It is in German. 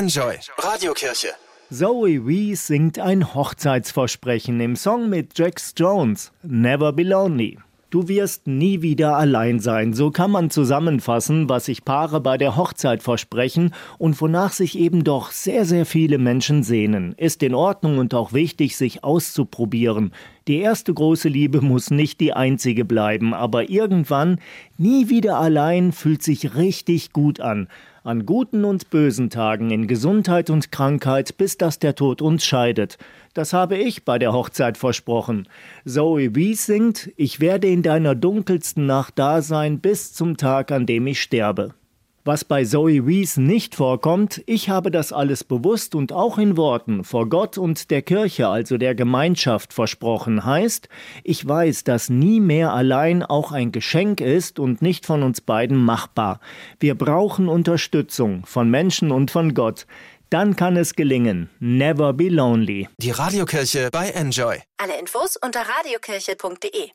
Enjoy Radiokirche. Zoe Wees singt ein Hochzeitsversprechen im Song mit Jax Jones, Never Be Lonely. Du wirst nie wieder allein sein. So kann man zusammenfassen, was sich Paare bei der Hochzeit versprechen und wonach sich eben doch sehr, sehr viele Menschen sehnen. Ist in Ordnung und auch wichtig, sich auszuprobieren. Die erste große Liebe muss nicht die einzige bleiben, aber irgendwann, nie wieder allein, fühlt sich richtig gut an. An guten und bösen Tagen, in Gesundheit und Krankheit, bis dass der Tod uns scheidet. Das habe ich bei der Hochzeit versprochen. Zoe Wies singt, ich werde in deiner dunkelsten Nacht da sein bis zum Tag, an dem ich sterbe. Was bei Zoe Wies nicht vorkommt, ich habe das alles bewusst und auch in Worten vor Gott und der Kirche, also der Gemeinschaft, versprochen, heißt, ich weiß, dass nie mehr allein auch ein Geschenk ist und nicht von uns beiden machbar. Wir brauchen Unterstützung von Menschen und von Gott. Dann kann es gelingen. Never be lonely. Die Radiokirche bei Enjoy. Alle Infos unter radiokirche.de